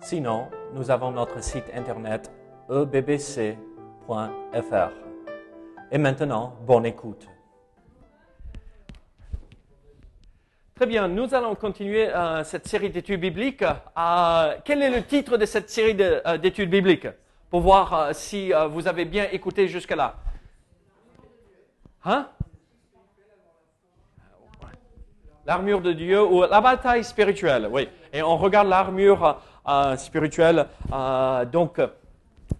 Sinon, nous avons notre site internet ebbc.fr. Et maintenant, bonne écoute. Très bien, nous allons continuer euh, cette série d'études bibliques. Euh, quel est le titre de cette série euh, d'études bibliques? Pour voir si vous avez bien écouté jusque-là. Hein? L'armure de Dieu ou la bataille spirituelle, oui. Et on regarde l'armure spirituelle. euh, donc,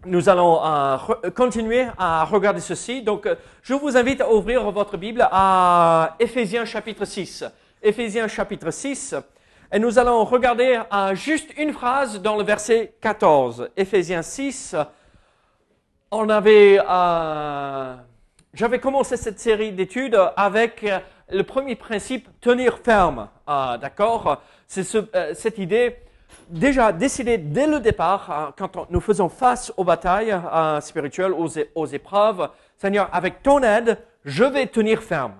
nous allons euh, continuer à regarder ceci. Donc, euh, je vous invite à ouvrir votre Bible à Éphésiens chapitre 6. Éphésiens chapitre 6. Et nous allons regarder euh, juste une phrase dans le verset 14. Éphésiens 6. On avait, euh, j'avais commencé cette série d'études avec euh, le premier principe, tenir ferme. Euh, D'accord C'est ce- euh, cette idée déjà décidé dès le départ, euh, quand nous faisons face aux batailles euh, spirituelles, aux, aux épreuves, Seigneur, avec ton aide, je vais tenir ferme.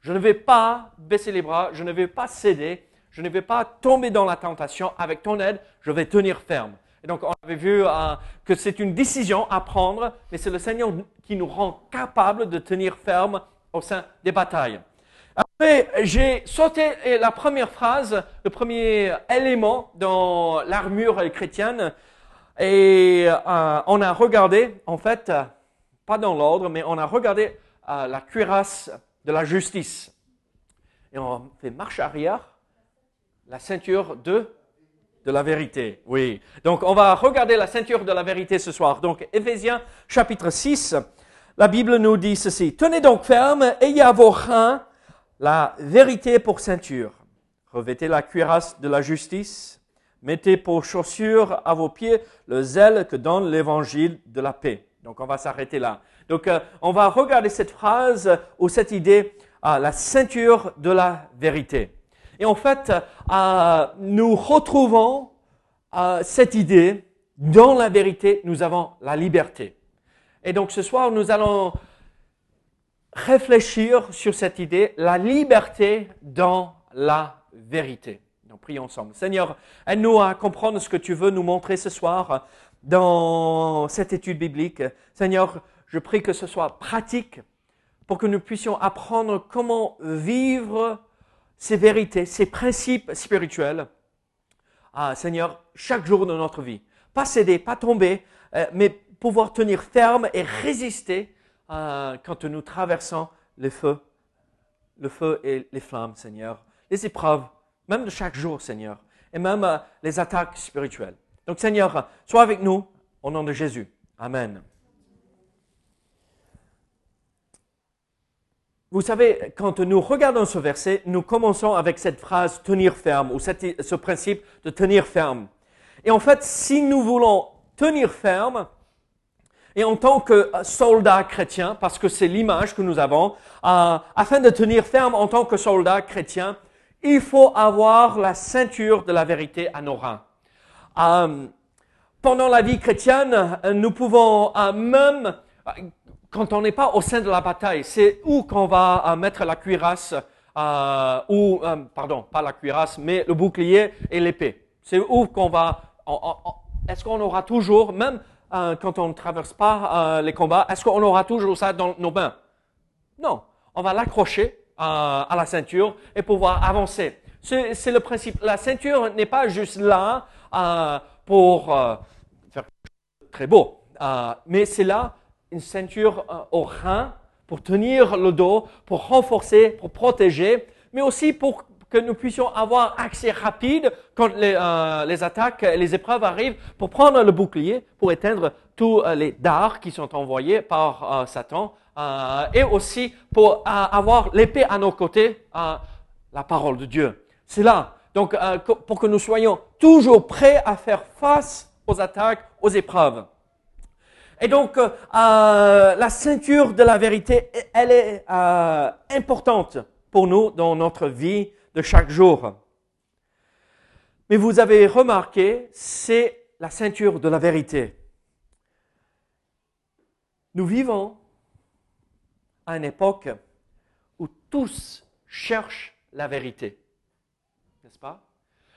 Je ne vais pas baisser les bras, je ne vais pas céder, je ne vais pas tomber dans la tentation. Avec ton aide, je vais tenir ferme. Et donc, on avait vu euh, que c'est une décision à prendre, mais c'est le Seigneur qui nous rend capable de tenir ferme au sein des batailles. Après, j'ai sauté la première phrase, le premier élément dans l'armure chrétienne, et euh, on a regardé, en fait, euh, pas dans l'ordre, mais on a regardé euh, la cuirasse de la justice. Et on fait marche arrière, la ceinture de de la vérité. Oui. Donc, on va regarder la ceinture de la vérité ce soir. Donc, Éphésiens chapitre 6, la Bible nous dit ceci. Tenez donc ferme, ayez à vos reins la vérité pour ceinture. Revêtez la cuirasse de la justice. Mettez pour chaussure à vos pieds le zèle que donne l'évangile de la paix. Donc, on va s'arrêter là. Donc, euh, on va regarder cette phrase ou cette idée, euh, la ceinture de la vérité. Et en fait, euh, nous retrouvons euh, cette idée, dans la vérité, nous avons la liberté. Et donc ce soir, nous allons réfléchir sur cette idée, la liberté dans la vérité. Donc prions ensemble. Seigneur, aide-nous à comprendre ce que tu veux nous montrer ce soir dans cette étude biblique. Seigneur, je prie que ce soit pratique pour que nous puissions apprendre comment vivre ces vérités, ces principes spirituels, ah, Seigneur, chaque jour de notre vie. Pas céder, pas tomber, euh, mais pouvoir tenir ferme et résister euh, quand nous traversons les feux, le feu et les flammes, Seigneur, les épreuves, même de chaque jour, Seigneur, et même euh, les attaques spirituelles. Donc, Seigneur, sois avec nous au nom de Jésus. Amen. Vous savez, quand nous regardons ce verset, nous commençons avec cette phrase tenir ferme ou cette- ce principe de tenir ferme. Et en fait, si nous voulons tenir ferme, et en tant que soldat chrétien, parce que c'est l'image que nous avons, euh, afin de tenir ferme en tant que soldat chrétien, il faut avoir la ceinture de la vérité à nos reins. Euh, pendant la vie chrétienne, euh, nous pouvons euh, même, euh, quand on n'est pas au sein de la bataille, c'est où qu'on va euh, mettre la cuirasse, euh, ou, euh, pardon, pas la cuirasse, mais le bouclier et l'épée. C'est où qu'on va, est-ce qu'on aura toujours, même euh, quand on ne traverse pas euh, les combats, est-ce qu'on aura toujours ça dans nos mains? Non, on va l'accrocher euh, à la ceinture et pouvoir avancer. C'est le principe. La ceinture n'est pas juste là pour faire quelque chose de très beau, mais c'est là une ceinture au rein pour tenir le dos, pour renforcer, pour protéger, mais aussi pour que nous puissions avoir accès rapide quand les, euh, les attaques, les épreuves arrivent, pour prendre le bouclier, pour éteindre tous euh, les dards qui sont envoyés par euh, Satan, euh, et aussi pour euh, avoir l'épée à nos côtés, euh, la parole de Dieu. C'est là donc euh, pour que nous soyons toujours prêts à faire face aux attaques, aux épreuves. Et donc, euh, euh, la ceinture de la vérité, elle est importante pour nous dans notre vie de chaque jour. Mais vous avez remarqué, c'est la ceinture de la vérité. Nous vivons à une époque où tous cherchent la vérité. N'est-ce pas?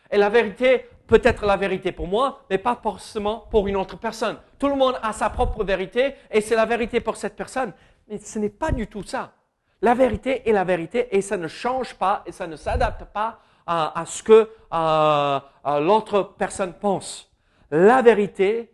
Et la vérité peut être la vérité pour moi, mais pas forcément pour une autre personne. Tout le monde a sa propre vérité et c'est la vérité pour cette personne. Mais ce n'est pas du tout ça. La vérité est la vérité et ça ne change pas et ça ne s'adapte pas à, ce que l'autre personne pense. La vérité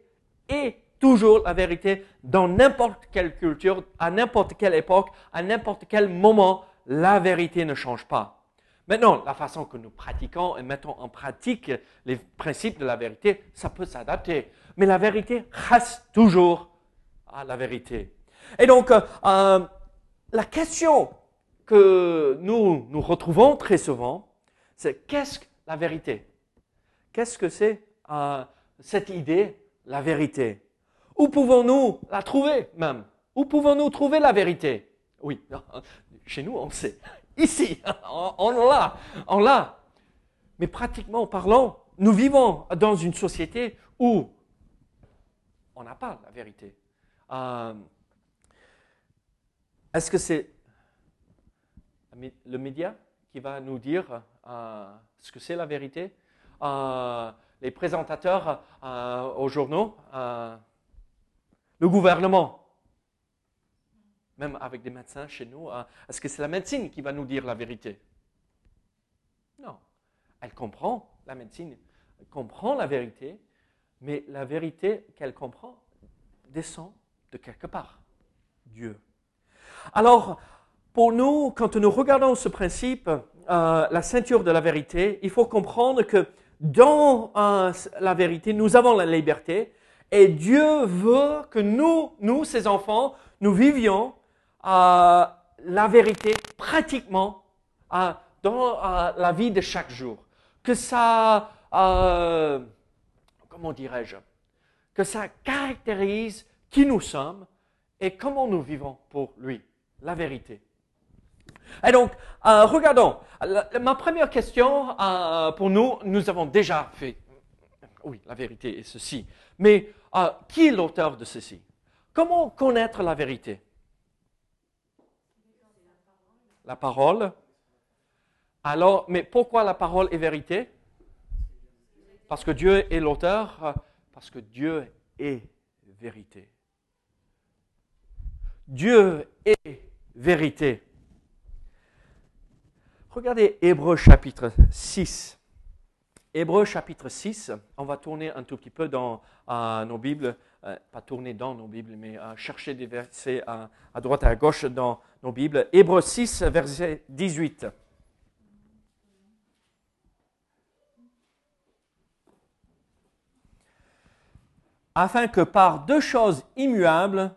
est toujours la vérité dans n'importe quelle culture, à n'importe quelle époque, à n'importe quel moment. La vérité ne change pas. Maintenant, la façon que nous pratiquons et mettons en pratique les principes de la vérité, ça peut s'adapter. Mais la vérité reste toujours à la vérité. Et donc, euh, euh, la question que nous nous retrouvons très souvent, c'est qu'est-ce que la vérité? Qu'est-ce que c'est euh, cette idée, la vérité? Où pouvons-nous la trouver même? Où pouvons-nous trouver la vérité? Oui, chez nous, on sait. Ici, on l'a, on l'a. Mais pratiquement parlant, nous vivons dans une société où on n'a pas la vérité. Euh, est-ce que c'est le média qui va nous dire euh, ce que c'est la vérité? Euh, Les présentateurs aux journaux Le gouvernement même avec des médecins chez nous, est-ce que c'est la médecine qui va nous dire la vérité? Non. Elle comprend, la médecine elle comprend la vérité, mais la vérité qu'elle comprend descend de quelque part, Dieu. Alors, pour nous, quand nous regardons ce principe, euh, la ceinture de la vérité, il faut comprendre que dans euh, la vérité, nous avons la liberté et Dieu veut que nous, nous, ses enfants, nous vivions euh, la vérité pratiquement dans la vie de chaque jour. Que ça, comment dirais-je, que ça caractérise qui nous sommes et comment nous vivons pour lui, la vérité. Et donc, regardons. ma première question pour nous, nous avons déjà fait. Oui, la vérité est ceci. Mais qui est l'auteur de ceci? Comment connaître la vérité? La parole. Alors, mais pourquoi la parole est vérité? Parce que Dieu est l'auteur, parce que Dieu est vérité. Dieu est vérité. Regardez Hébreu chapitre 6. Hébreu chapitre 6, on va tourner un tout petit peu dans nos Bibles, euh, pas tourner dans nos Bibles, mais euh, chercher des versets à droite et à gauche dans nos Bibles. Hébreu 6, verset 18. Afin que par deux choses immuables,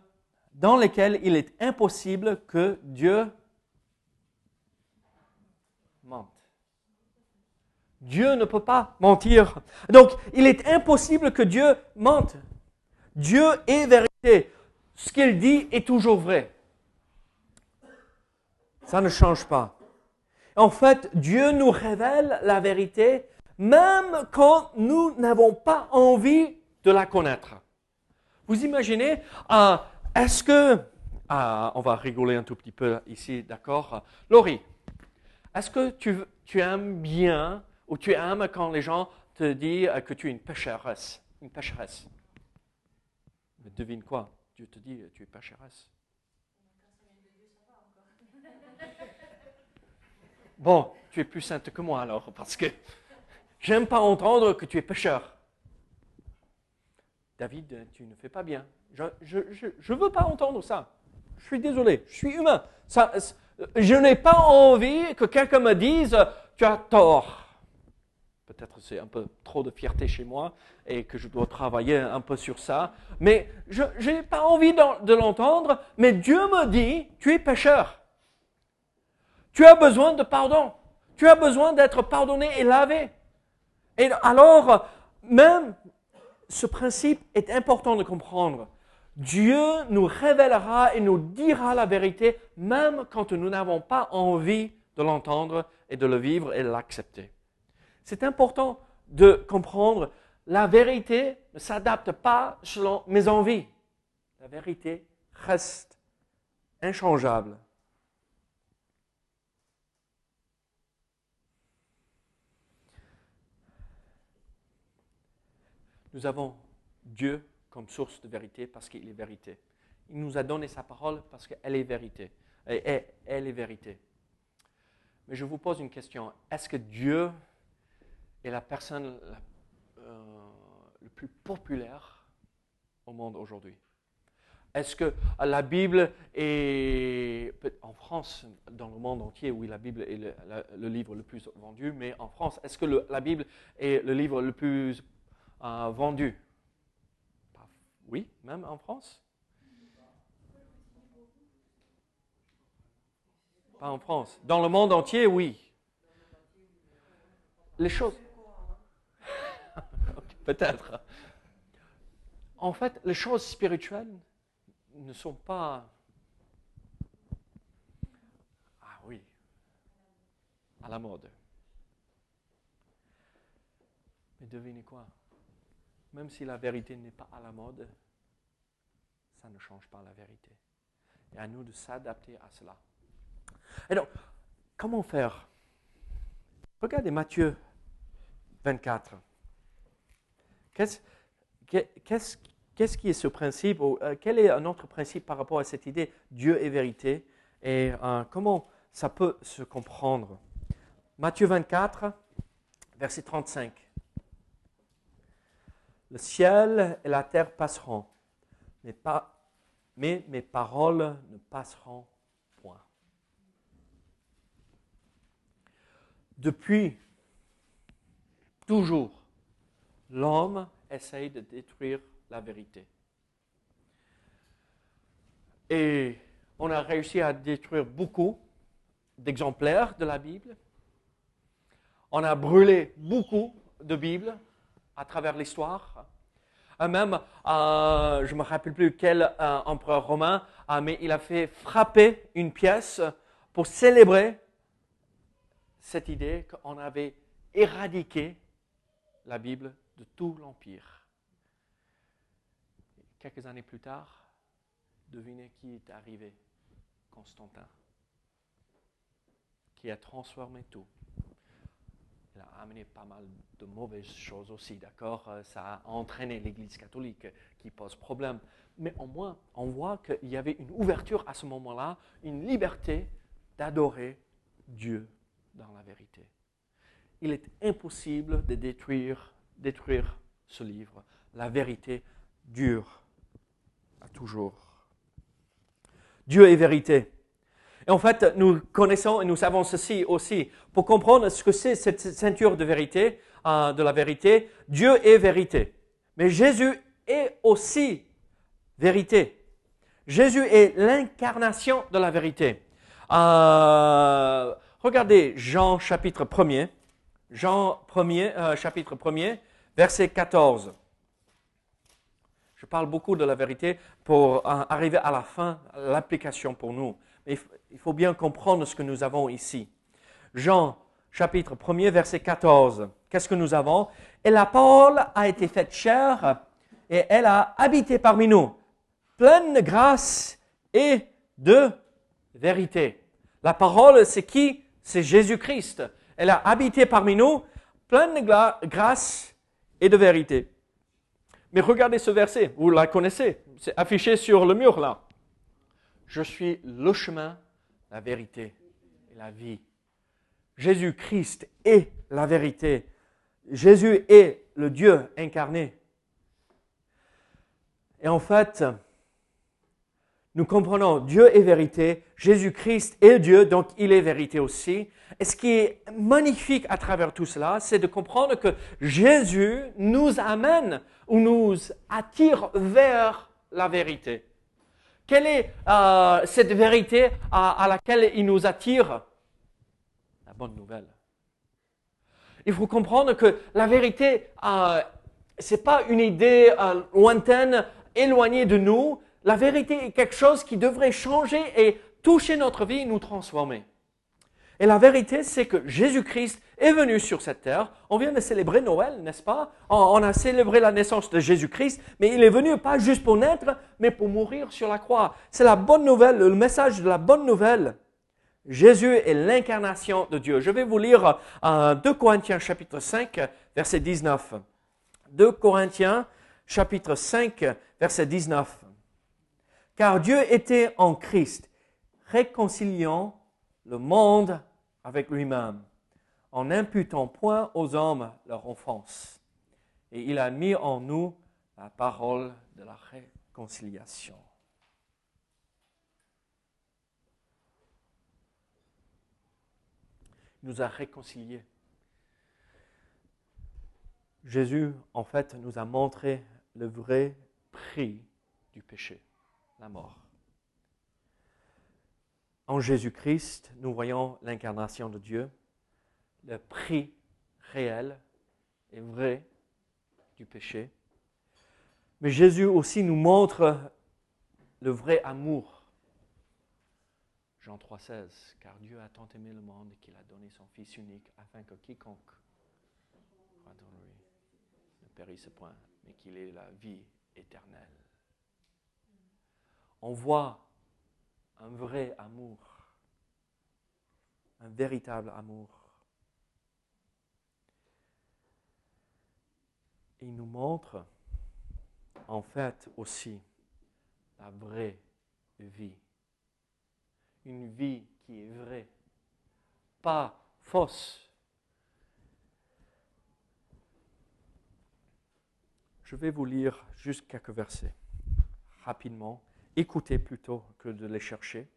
dans lesquelles il est impossible que Dieu mente. Dieu ne peut pas mentir. Donc, il est impossible que Dieu mente. Dieu est vérité. Ce qu'il dit est toujours vrai. Ça ne change pas. En fait, Dieu nous révèle la vérité même quand nous n'avons pas envie de la connaître. Vous imaginez, euh, est-ce que, euh, on va rigoler un tout petit peu ici, d'accord? Laurie, est-ce que tu, tu aimes bien ou tu aimes quand les gens te disent que tu es une pécheresse, une pécheresse devine quoi? Dieu te dit, tu es pécheresse. Bon, tu es plus sainte que moi alors, parce que j'aime pas entendre que tu es pécheur. David, tu ne fais pas bien. Je ne veux pas entendre ça. Je suis désolé, je suis humain. Ça, je n'ai pas envie que quelqu'un me dise, tu as tort. Peut-être c'est un peu trop de fierté chez moi et que je dois travailler un peu sur ça. Mais je n'ai pas envie de l'entendre. Mais Dieu me dit, tu es pécheur. Tu as besoin de pardon. Tu as besoin d'être pardonné et lavé. Et alors, même ce principe est important de comprendre. Dieu nous révélera et nous dira la vérité même quand nous n'avons pas envie de l'entendre et de le vivre et de l'accepter. C'est important de comprendre la vérité ne s'adapte pas selon mes envies. La vérité reste inchangeable. Nous avons Dieu comme source de vérité parce qu'il est vérité. Il nous a donné sa parole parce qu'elle est vérité. Et elle est vérité. Mais je vous pose une question. Est-ce que Dieu est la personne la, euh, plus populaire au monde aujourd'hui? Est-ce que la Bible est, en France, dans le monde entier, oui, la Bible est le, livre le plus vendu, mais en France, est-ce que la Bible est le livre le plus euh, vendu? Oui, même en France? Pas en France. Dans le monde entier, oui. Les choses. Peut-être. En fait, les choses spirituelles ne sont pas. Ah oui, à la mode. Mais devinez quoi? Même si la vérité n'est pas à la mode, ça ne change pas la vérité. Et à nous de s'adapter à cela. Et donc, comment faire? Regardez Matthieu 24. Qu'est-ce, qui est ce principe euh, Quel est un autre principe par rapport à cette idée Dieu est vérité? Et euh, comment ça peut se comprendre? Matthieu 24, verset 35. Le ciel et la terre passeront, mais, mes paroles ne passeront Depuis toujours, l'homme essaye de détruire la vérité. Et on a réussi à détruire beaucoup d'exemplaires de la Bible. On a brûlé beaucoup de Bibles à travers l'histoire. Euh, même, euh, je ne me rappelle plus quel euh, empereur romain, mais il a fait frapper une pièce pour célébrer cette idée qu'on avait éradiqué la Bible de tout l'Empire. Quelques années plus tard, devinez qui est arrivé Constantin, qui a transformé tout. Il a amené pas mal de mauvaises choses aussi, d'accord? Ça a entraîné l'Église catholique qui pose problème. Mais au moins, on voit qu'il y avait une ouverture à ce moment-là, une liberté d'adorer Dieu dans la vérité. Il est impossible de détruire, détruire ce livre. La vérité dure à toujours. Dieu est vérité. Et en fait, nous connaissons et nous savons ceci aussi. Pour comprendre ce que c'est cette ceinture de vérité, euh, de la vérité, Dieu est vérité. Mais Jésus est aussi vérité. Jésus est l'incarnation de la vérité. Euh, Regardez Jean chapitre 1er. Jean 1er, euh, chapitre 1er, verset 14. Je parle beaucoup de la vérité pour arriver à la fin, l'application pour nous. Il faut bien comprendre ce que nous avons ici. Jean chapitre 1er, verset 14. Qu'est-ce que nous avons? Et la parole a été faite chair et elle a habité parmi nous, pleine de grâce et de vérité. La parole, c'est qui? C'est Jésus-Christ. Elle a habité parmi nous, pleine de grâce et de vérité. Mais regardez ce verset, vous la connaissez, c'est affiché sur le mur là. Je suis le chemin, la vérité et la vie. Jésus-Christ est la vérité. Jésus est le Dieu incarné. Et en fait, nous comprenons Dieu est vérité, Jésus-Christ est Dieu, donc il est vérité aussi. Et ce qui est magnifique à travers tout cela, c'est de comprendre que Jésus nous amène ou nous attire vers la vérité. Quelle est euh, cette vérité à, laquelle il nous attire? La bonne nouvelle. Il faut comprendre que la vérité, euh, ce n'est pas une idée euh, lointaine, éloignée de nous. La vérité est quelque chose qui devrait changer et toucher notre vie et nous transformer. Et la vérité, c'est que Jésus-Christ est venu sur cette terre. On vient de célébrer Noël, n'est-ce pas? On a célébré la naissance de Jésus-Christ, mais il est venu pas juste pour naître, mais pour mourir sur la croix. C'est la bonne nouvelle, le message de la bonne nouvelle. Jésus est l'incarnation de Dieu. Je vais vous lire 2 euh, Corinthiens chapitre 5, verset 19. 2 Corinthiens chapitre 5, verset 19. Car Dieu était en Christ, réconciliant le monde avec lui-même, en n'imputant point aux hommes leur offense. Et il a mis en nous la parole de la réconciliation. Il nous a réconciliés. Jésus, en fait, nous a montré le vrai prix du péché, la mort. En Jésus-Christ, nous voyons l'incarnation de Dieu, le prix réel et vrai du péché. Mais Jésus aussi nous montre le vrai amour. Jean 3,16 Car Dieu a tant aimé le monde qu'il a donné son Fils unique afin que quiconque ne périsse point, mais qu'il ait la vie éternelle. On voit un vrai amour, un véritable amour. Il nous montre en fait aussi la vraie vie. Une vie qui est vraie, pas fausse. Je vais vous lire juste quelques versets rapidement écouter plutôt que de les chercher.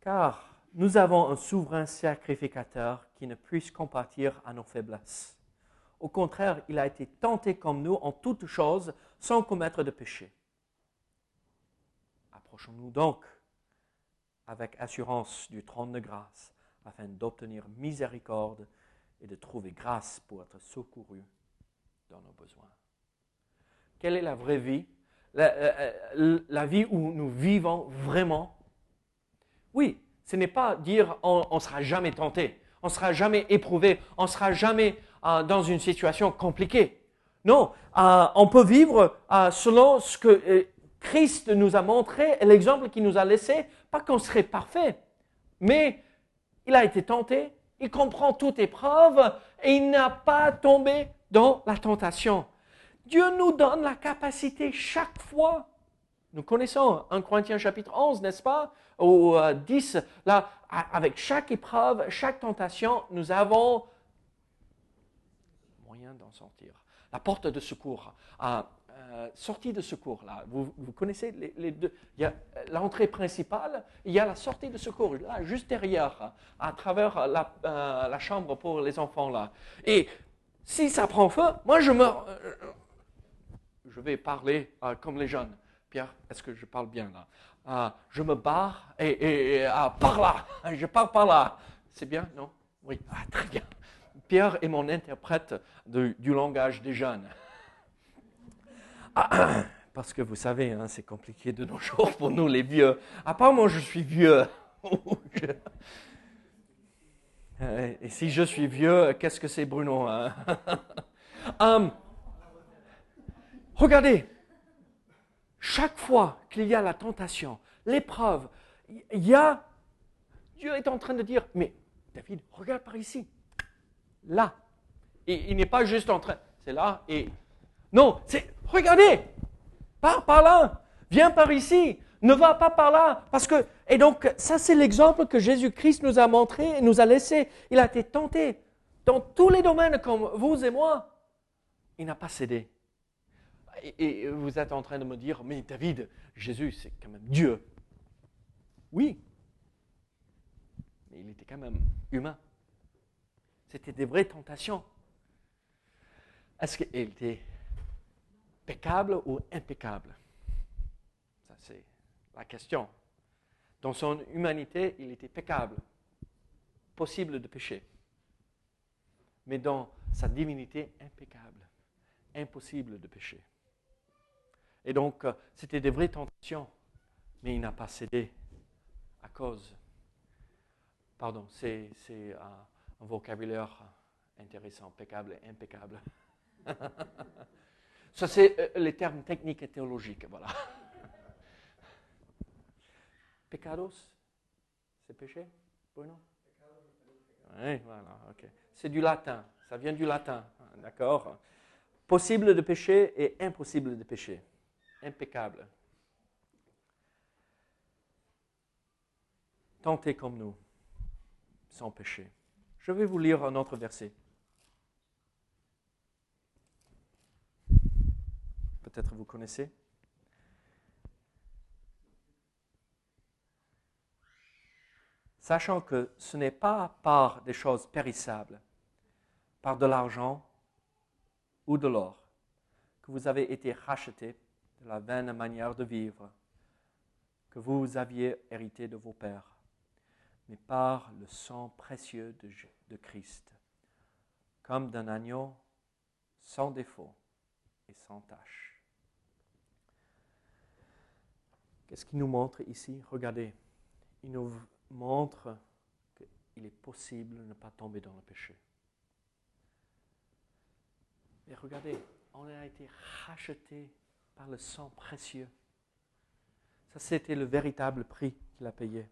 Car nous avons un souverain sacrificateur qui ne puisse compatir à nos faiblesses. Au contraire, il a été tenté comme nous en toutes choses sans commettre de péché. Approchons-nous donc avec assurance du trône de grâce afin d'obtenir miséricorde et de trouver grâce pour être secouru dans nos besoins. Quelle est la vraie vie la, vie où nous vivons vraiment, oui, ce n'est pas dire on ne sera jamais tenté, on ne sera jamais éprouvé, on ne sera jamais euh, dans une situation compliquée. Non, euh, on peut vivre euh, selon ce que Christ nous a montré l'exemple qu'il nous a laissé, pas qu'on serait parfait, mais il a été tenté, il comprend toute épreuve et il n'a pas tombé dans la tentation. Dieu nous donne la capacité chaque fois. Nous connaissons 1 Corinthiens chapitre 11, n'est-ce pas Ou 10, euh, là, avec chaque épreuve, chaque tentation, nous avons moyen d'en sortir. La porte de secours, euh, euh, sortie de secours, là, vous, connaissez les, deux. Il y a l'entrée principale, il y a la sortie de secours, là, juste derrière, à travers la, la chambre pour les enfants, là. Et si ça prend feu, moi je me je vais parler euh, comme les jeunes. Pierre, est-ce que je parle bien là? Euh, Je me barre et, euh, par là, je pars par là. C'est bien, non? Oui, ah, très bien. Pierre est mon interprète du langage des jeunes. Ah, parce que vous savez, hein, c'est compliqué de nos jours pour nous les vieux. Apparemment, je suis vieux. Et si je suis vieux, qu'est-ce que c'est Bruno hein? Regardez, chaque fois qu'il y a la tentation, l'épreuve, il y a, Dieu est en train de dire, mais David, regarde par ici, là. Il n'est pas juste en train, c'est là et... Non, c'est, regardez, pars par là, viens par ici, ne va pas par là, parce que, et donc, ça c'est l'exemple que Jésus-Christ nous a montré et nous a laissé. Il a été tenté dans tous les domaines comme vous et moi. Il n'a pas cédé. Et, vous êtes en train de me dire, mais David, Jésus, c'est quand même Dieu. Oui, mais il était quand même humain. C'était des vraies tentations. Est-ce qu'il était peccable ou impeccable? Ça, c'est la question. Dans son humanité, il était peccable, possible de pécher. mais dans sa divinité impeccable, impossible de pécher. Et donc, euh, c'était des vraies tentations, mais il n'a pas cédé à cause. Pardon, c'est un, un vocabulaire intéressant, impeccable impeccable. Ça, c'est euh, les termes techniques et théologiques, voilà. Pecados, c'est péché, Bruno? Oui, voilà, ok. C'est du latin, ça vient du latin, d'accord Possible de pécher et impossible de pécher. Impeccable. Tentez comme nous, sans péché. Je vais vous lire un autre verset. Peut-être vous connaissez. Sachant que ce n'est pas par des choses périssables, par de l'argent ou de l'or, que vous avez été rachetés de la vaine manière de vivre que vous aviez hérité de vos pères, mais par le sang précieux de, Christ, comme d'un agneau sans défaut et sans tache. Qu'est-ce qu'il nous montre ici? Regardez, il nous montre qu'il est possible de ne pas tomber dans le péché. Et regardez, on a été racheté par le sang précieux. Ça, c'était le véritable prix qu'il a payé.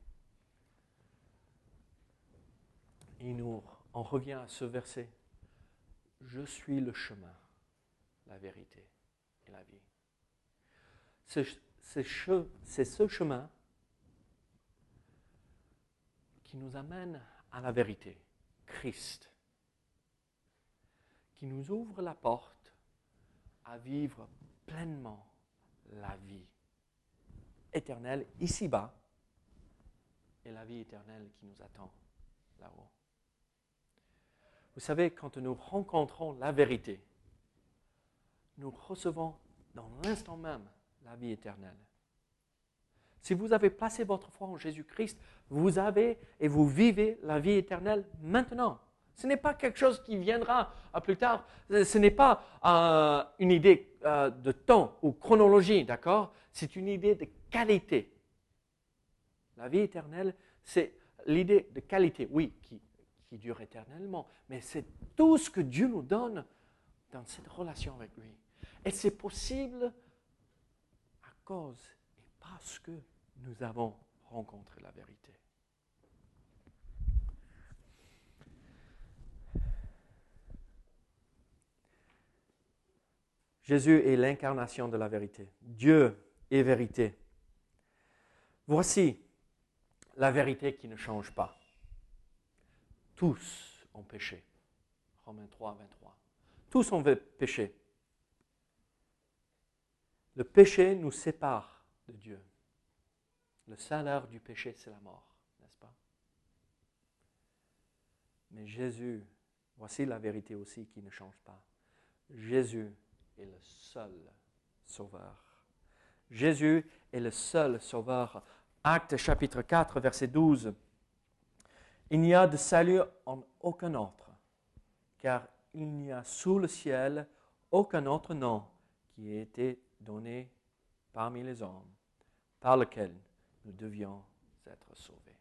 Et nous, on revient à ce verset. Je suis le chemin, la vérité et la vie. C'est ce chemin qui nous amène à la vérité, Christ, qui nous ouvre la porte à vivre pleinement la vie éternelle ici-bas et la vie éternelle qui nous attend là-haut. Vous savez, quand nous rencontrons la vérité, nous recevons dans l'instant même la vie éternelle. Si vous avez placé votre foi en Jésus-Christ, vous avez et vous vivez la vie éternelle maintenant. Ce n'est pas quelque chose qui viendra plus tard. Ce n'est pas euh, une idée euh, de temps ou chronologie, d'accord? C'est une idée de qualité. La vie éternelle, c'est l'idée de qualité, oui, qui dure éternellement, mais c'est tout ce que Dieu nous donne dans cette relation avec lui. Et c'est possible à cause et parce que nous avons rencontré la vérité. Jésus est l'incarnation de la vérité. Dieu est vérité. Voici la vérité qui ne change pas. Tous ont péché. Romains 3, 23. Tous ont péché. Le péché nous sépare de Dieu. Le salaire du péché, c'est la mort, n'est-ce pas? Mais Jésus, voici la vérité aussi qui ne change pas. Jésus est le seul sauveur. Jésus est le seul sauveur. Acte chapitre 4, verset 12. Il n'y a de salut en aucun autre, car il n'y a sous le ciel aucun autre nom qui ait été donné parmi les hommes, par lequel nous devions être sauvés.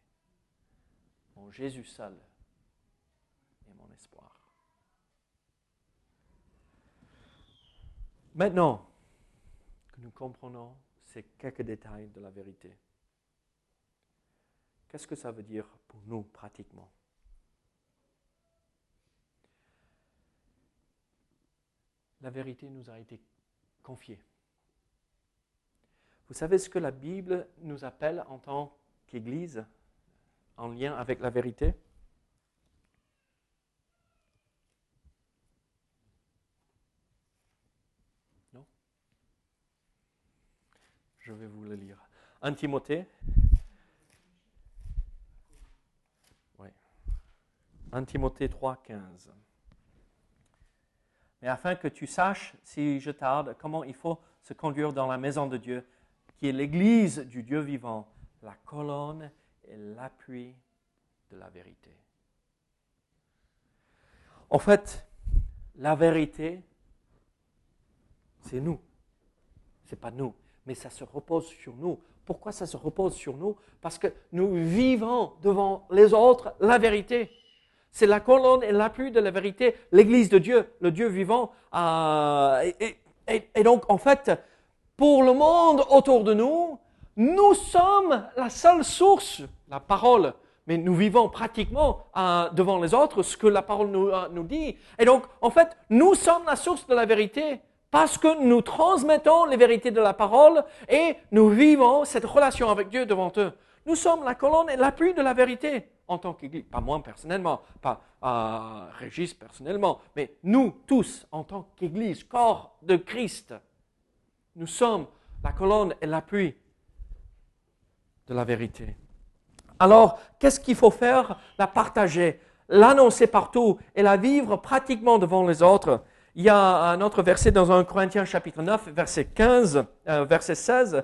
Mon Jésus seul est mon espoir. Maintenant que nous comprenons ces quelques détails de la vérité, qu'est-ce que ça veut dire pour nous pratiquement? La vérité nous a été confiée. Vous savez ce que la Bible nous appelle en tant qu'Église en lien avec la vérité? Je vais vous le lire. 1 Timothée. Oui. 1 Timothée 3, 15. Mais afin que tu saches, si je tarde, comment il faut se conduire dans la maison de Dieu, qui est l'Église du Dieu vivant, la colonne et l'appui de la vérité. en fait, la vérité, c'est nous. C'est pas nous, mais ça se repose sur nous. Pourquoi ça se repose sur nous? Parce que nous vivons devant les autres la vérité. C'est la colonne et l'appui de la vérité, l'Église de Dieu, le Dieu vivant. Euh, et, donc, en fait, pour le monde autour de nous, nous sommes la seule source, la parole, mais nous vivons pratiquement euh, devant les autres ce que la parole euh, nous dit. Et donc, en fait, nous sommes la source de la vérité parce que nous transmettons les vérités de la parole et nous vivons cette relation avec Dieu devant eux. Nous sommes la colonne et l'appui de la vérité en tant qu'Église. Pas moi personnellement, pas euh, Régis personnellement, mais nous tous en tant qu'Église, corps de Christ. Nous sommes la colonne et l'appui de la vérité. Alors, qu'est-ce qu'il faut faire? La partager, l'annoncer partout et la vivre pratiquement devant les autres. Il y a un autre verset dans 1 Corinthiens chapitre 9, verset 15, euh, verset 16.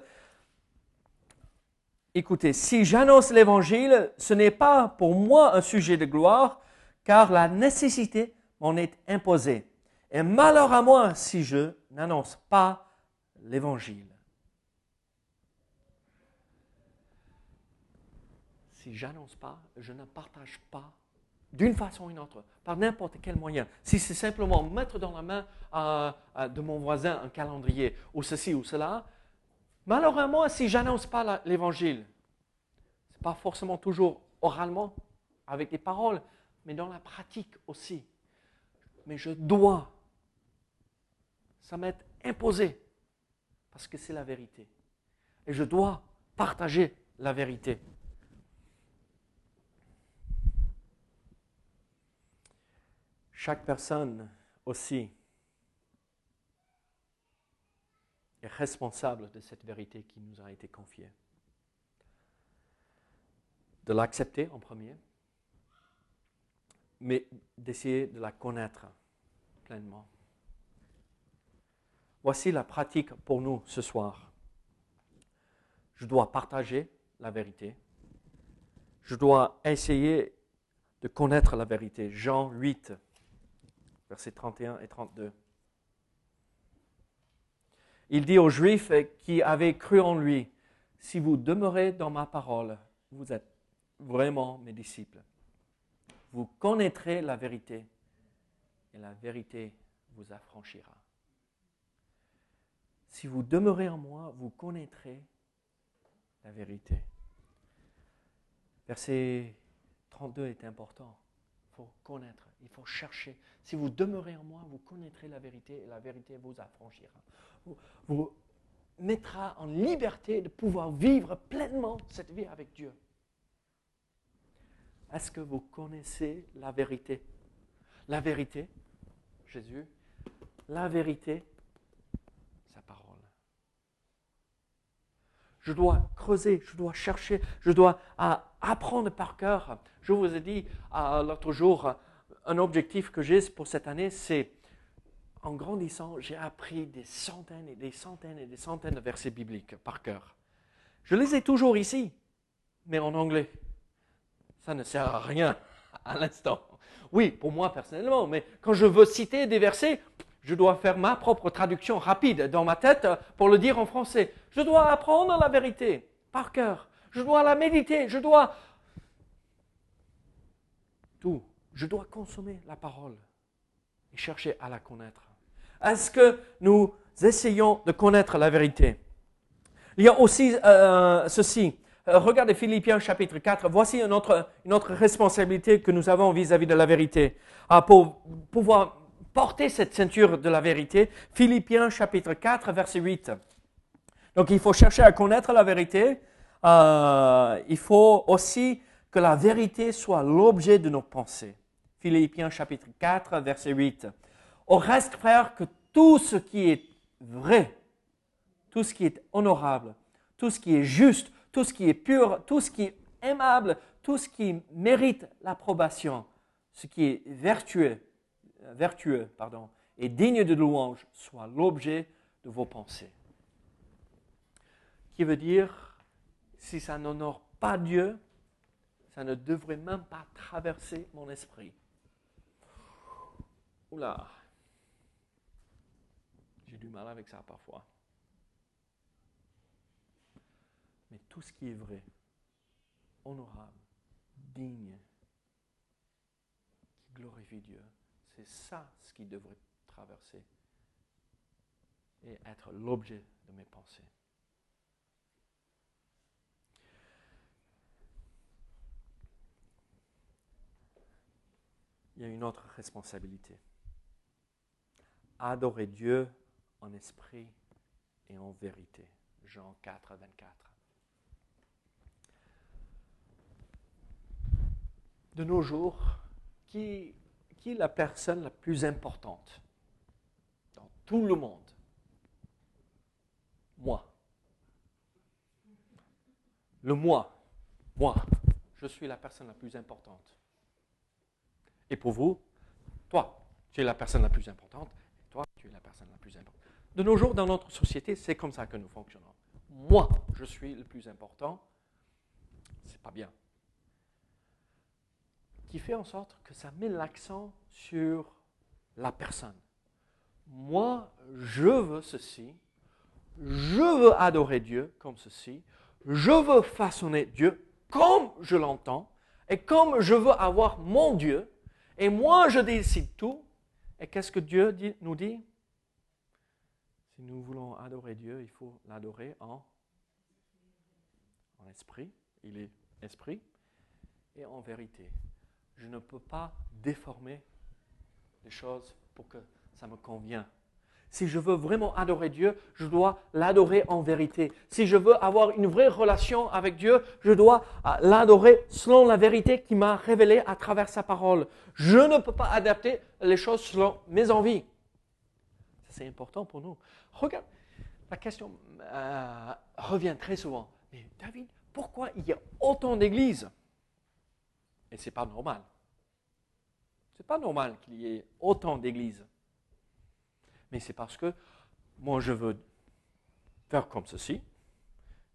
Écoutez, si j'annonce l'évangile, ce n'est pas pour moi un sujet de gloire, car la nécessité m'en est imposée. Et malheur à moi si je n'annonce pas l'évangile. si j'annonce pas, je ne partage pas d'une façon ou d'une autre, par n'importe quel moyen. Si c'est simplement mettre dans la main euh, euh, de mon voisin un calendrier, ou ceci ou cela, malheureusement, si j'annonce pas l'évangile, ce n'est pas forcément toujours oralement, avec des paroles, mais dans la pratique aussi. Mais je dois, ça m'est imposé, parce que c'est la vérité. Et je dois partager la vérité. Chaque personne aussi est responsable de cette vérité qui nous a été confiée. De l'accepter en premier, mais d'essayer de la connaître pleinement. Voici la pratique pour nous ce soir. Je dois partager la vérité. Je dois essayer de connaître la vérité. Jean 8, versets 31 et 32. Il dit aux Juifs qui avaient cru en lui, si vous demeurez dans ma parole, vous êtes vraiment mes disciples. Vous connaîtrez la vérité et la vérité vous affranchira. Si vous demeurez en moi, vous connaîtrez la vérité. Verset 32 est important. Il faut connaître, il faut chercher. Si vous demeurez en moi, vous connaîtrez la vérité et la vérité vous affranchira. Vous, vous mettra en liberté de pouvoir vivre pleinement cette vie avec Dieu. Est-ce que vous connaissez la vérité? La vérité, Jésus, la vérité, sa parole. Je dois creuser, je dois chercher, je dois apprendre par cœur. Je vous ai dit l'autre jour, un objectif que j'ai pour cette année, c'est en grandissant, j'ai appris des centaines et des centaines et des centaines de versets bibliques par cœur. Je les ai toujours ici, mais en anglais. Ça ne sert à rien à l'instant. Oui, pour moi personnellement, mais quand je veux citer des versets, je dois faire ma propre traduction rapide dans ma tête pour le dire en français. Je dois apprendre la vérité par cœur. Je dois la méditer. Je dois tout je dois consommer la parole et chercher à la connaître. Est-ce que nous essayons de connaître la vérité? Il y a aussi euh, ceci. Euh, regardez Philippiens chapitre 4. Voici une autre, responsabilité que nous avons vis-à-vis de la vérité. Ah, pour pouvoir porter cette ceinture de la vérité. Philippiens chapitre 4, verset 8. Donc il faut chercher à connaître la vérité. Euh, il faut aussi que la vérité soit l'objet de nos pensées. Philippiens chapitre 4, verset 8. Au reste, frère, que tout ce qui est vrai, tout ce qui est honorable, tout ce qui est juste, tout ce qui est pur, tout ce qui est aimable, tout ce qui mérite l'approbation, ce qui est vertueux, vertueux pardon, et digne de louange, soit l'objet de vos pensées. Qui veut dire, si ça n'honore pas Dieu, ça ne devrait même pas traverser mon esprit. Oula, j'ai du mal avec ça parfois. Mais tout ce qui est vrai, honorable, digne, qui glorifie Dieu, c'est ça ce qui devrait traverser et être l'objet de mes pensées. Il y a une autre responsabilité. Adorer Dieu en esprit et en vérité. Jean 4, 24. De nos jours, qui, qui est la personne la plus importante dans tout le monde? Moi. Le moi. Moi. Je suis la personne la plus importante. Et pour vous, toi, tu es la personne la plus importante. Toi, tu es la personne la plus importante. De nos jours, dans notre société, c'est comme ça que nous fonctionnons. Moi, je suis le plus important. C'est pas bien. Qui fait en sorte que ça met l'accent sur la personne. Moi, je veux ceci. Je veux adorer Dieu comme ceci. Je veux façonner Dieu comme je l'entends. Et comme je veux avoir mon Dieu. Et moi, je décide tout. Et qu'est-ce que Dieu nous dit? Si nous voulons adorer Dieu, il faut l'adorer en, en esprit. Il est esprit et en vérité. Je ne peux pas déformer les choses pour que ça me convienne. Si je veux vraiment adorer Dieu, je dois l'adorer en vérité. Si je veux avoir une vraie relation avec Dieu, je dois euh, l'adorer selon la vérité qui m'a révélée à travers sa parole. Je ne peux pas adapter les choses selon mes envies. C'est important pour nous. Regarde, la question euh, revient très souvent. Mais David, pourquoi il y a autant d'églises? Et ce n'est pas normal. Ce n'est pas normal qu'il y ait autant d'églises. Mais c'est parce que moi je veux faire comme ceci,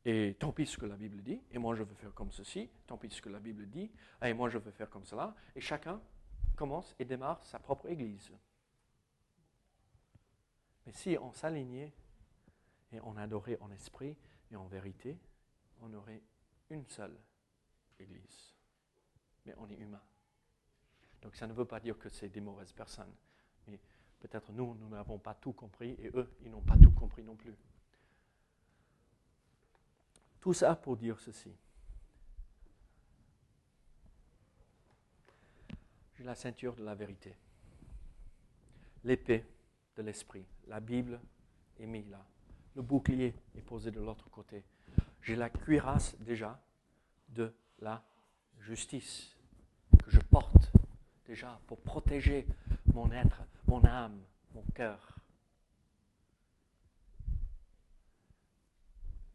et tant pis ce que la Bible dit, et moi je veux faire comme ceci, tant pis ce que la Bible dit, et moi je veux faire comme cela, et chacun commence et démarre sa propre église. Mais si on s'alignait et on adorait en esprit et en vérité, on aurait une seule Église. Mais on est humain. Donc ça ne veut pas dire que c'est des mauvaises personnes. Peut-être nous, nous n'avons pas tout compris et eux, ils n'ont pas tout compris non plus. Tout ça pour dire ceci. J'ai la ceinture de la vérité. L'épée de l'esprit. La Bible est mise là. Le bouclier est posé de l'autre côté. J'ai la cuirasse déjà de la justice que je porte déjà pour protéger mon être, mon âme, mon cœur.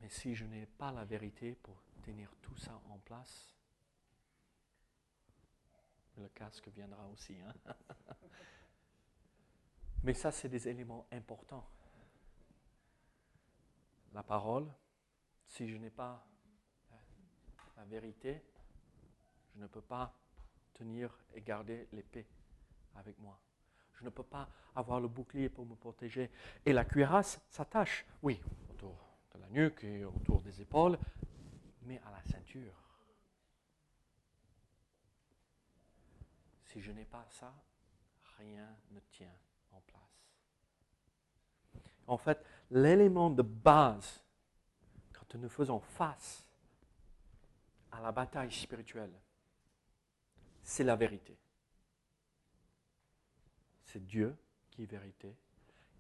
Mais si je n'ai pas la vérité pour tenir tout ça en place, le casque viendra aussi. Hein? Mais ça, c'est des éléments importants. La parole, si je n'ai pas la vérité, je ne peux pas tenir et garder l'épée avec moi. Je ne peux pas avoir le bouclier pour me protéger. Et la cuirasse s'attache, oui, autour de la nuque et autour des épaules, mais à la ceinture. Si je n'ai pas ça, rien ne tient en place. En fait, l'élément de base quand nous faisons face à la bataille spirituelle, c'est la vérité. C'est Dieu qui est vérité,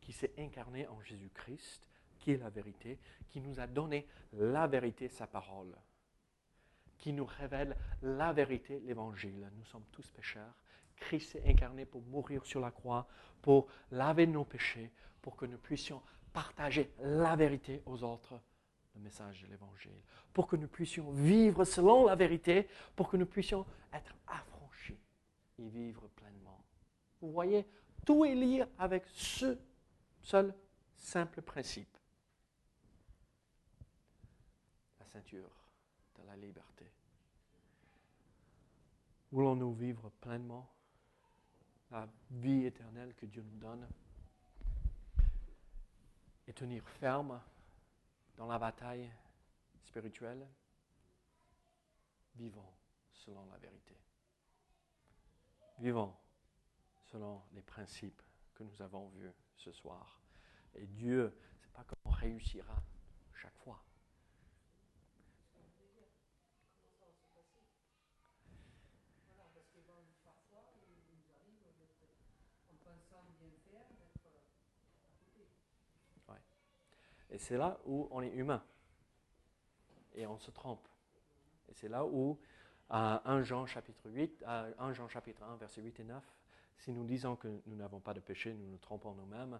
qui s'est incarné en Jésus-Christ, qui est la vérité, qui nous a donné la vérité, sa parole, qui nous révèle la vérité, l'évangile. Nous sommes tous pécheurs. Christ s'est incarné pour mourir sur la croix, pour laver nos péchés, pour que nous puissions partager la vérité aux autres, le message de l'Évangile, pour que nous puissions vivre selon la vérité, pour que nous puissions être affranchis et vivre pleinement. Vous voyez, tout est lié avec ce seul simple principe. La ceinture de la liberté. Voulons-nous vivre pleinement la vie éternelle que Dieu nous donne et tenir ferme dans la bataille spirituelle, vivons selon la vérité. Vivons selon les principes que nous avons vus ce soir. Et Dieu, ce n'est pas qu'on réussira chaque fois. Et c'est là où on est humain. Et on se trompe. Et c'est là où, à 1 Jean chapitre 8, à 1 Jean chapitre 1, verset 8 et 9, si nous disons que nous n'avons pas de péché, nous nous trompons nous-mêmes.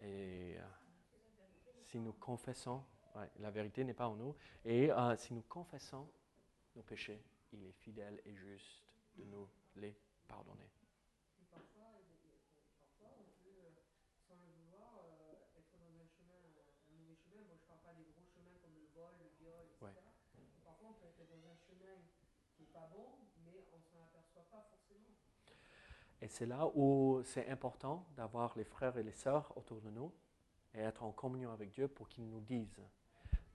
et si nous confessons, la vérité n'est pas en nous, et euh, si nous confessons nos péchés, il est fidèle et juste de nous les pardonner. Et c'est là où c'est important d'avoir les frères et les sœurs autour de nous et être en communion avec Dieu pour qu'ils nous disent.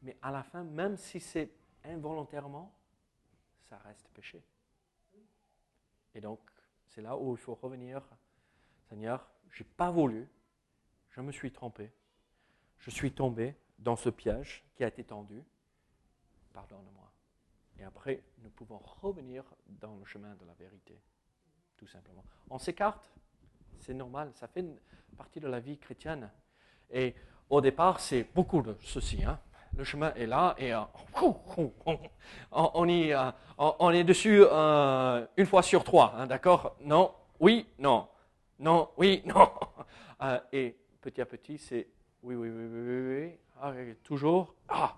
Mais à la fin, même si c'est involontairement, ça reste péché. Et donc, c'est là où il faut revenir. Seigneur, je n'ai pas voulu, je me suis trompé, je suis tombé dans ce piège qui a été tendu. Pardonne-moi. Et après, nous pouvons revenir dans le chemin de la vérité tout simplement. On s'écarte, c'est normal, ça fait partie de la vie chrétienne. Et au départ, c'est beaucoup de ceci. Hein. Le chemin est là et euh, on, y, euh, on, est dessus euh, une fois sur trois, hein, d'accord? Non, oui, non, non, oui, non. et petit à petit, c'est oui, oui, oui, oui, oui, oui. Ah, toujours, ah.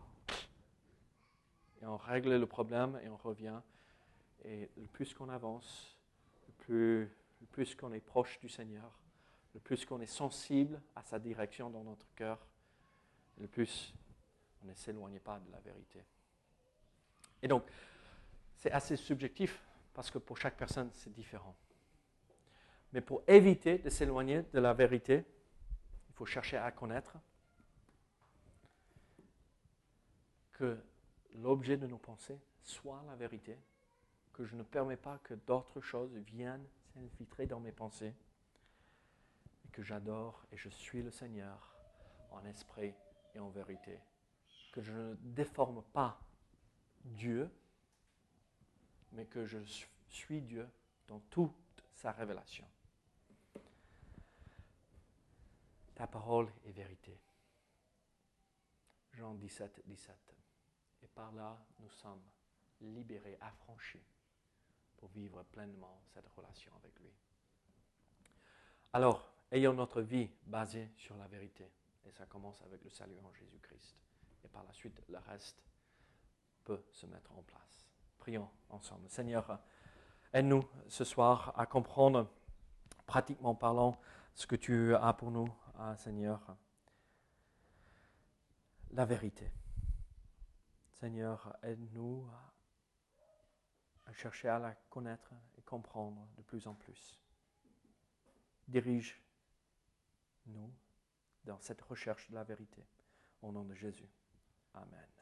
Et on règle le problème et on revient. Et plus qu'on avance, plus, le plus qu'on est proche du Seigneur, le plus qu'on est sensible à sa direction dans notre cœur, le plus on ne s'éloigne pas de la vérité. Et donc, c'est assez subjectif parce que pour chaque personne, c'est différent. Mais pour éviter de s'éloigner de la vérité, il faut chercher à connaître que l'objet de nos pensées soit la vérité que je ne permets pas que d'autres choses viennent s'infiltrer dans mes pensées, et que j'adore et je suis le Seigneur en esprit et en vérité, que je ne déforme pas Dieu, mais que je suis Dieu dans toute sa révélation. Ta parole est vérité. Jean 17, 17. Et par là, nous sommes libérés, affranchis vivre pleinement cette relation avec lui. Alors, ayons notre vie basée sur la vérité. Et ça commence avec le salut en Jésus-Christ. Et par la suite, le reste peut se mettre en place. Prions ensemble. Seigneur, aide-nous ce soir à comprendre, pratiquement parlant, ce que tu as pour nous, hein, Seigneur. La vérité. Seigneur, aide-nous à chercher à la connaître et comprendre de plus en plus. Dirige-nous dans cette recherche de la vérité. Au nom de Jésus. Amen.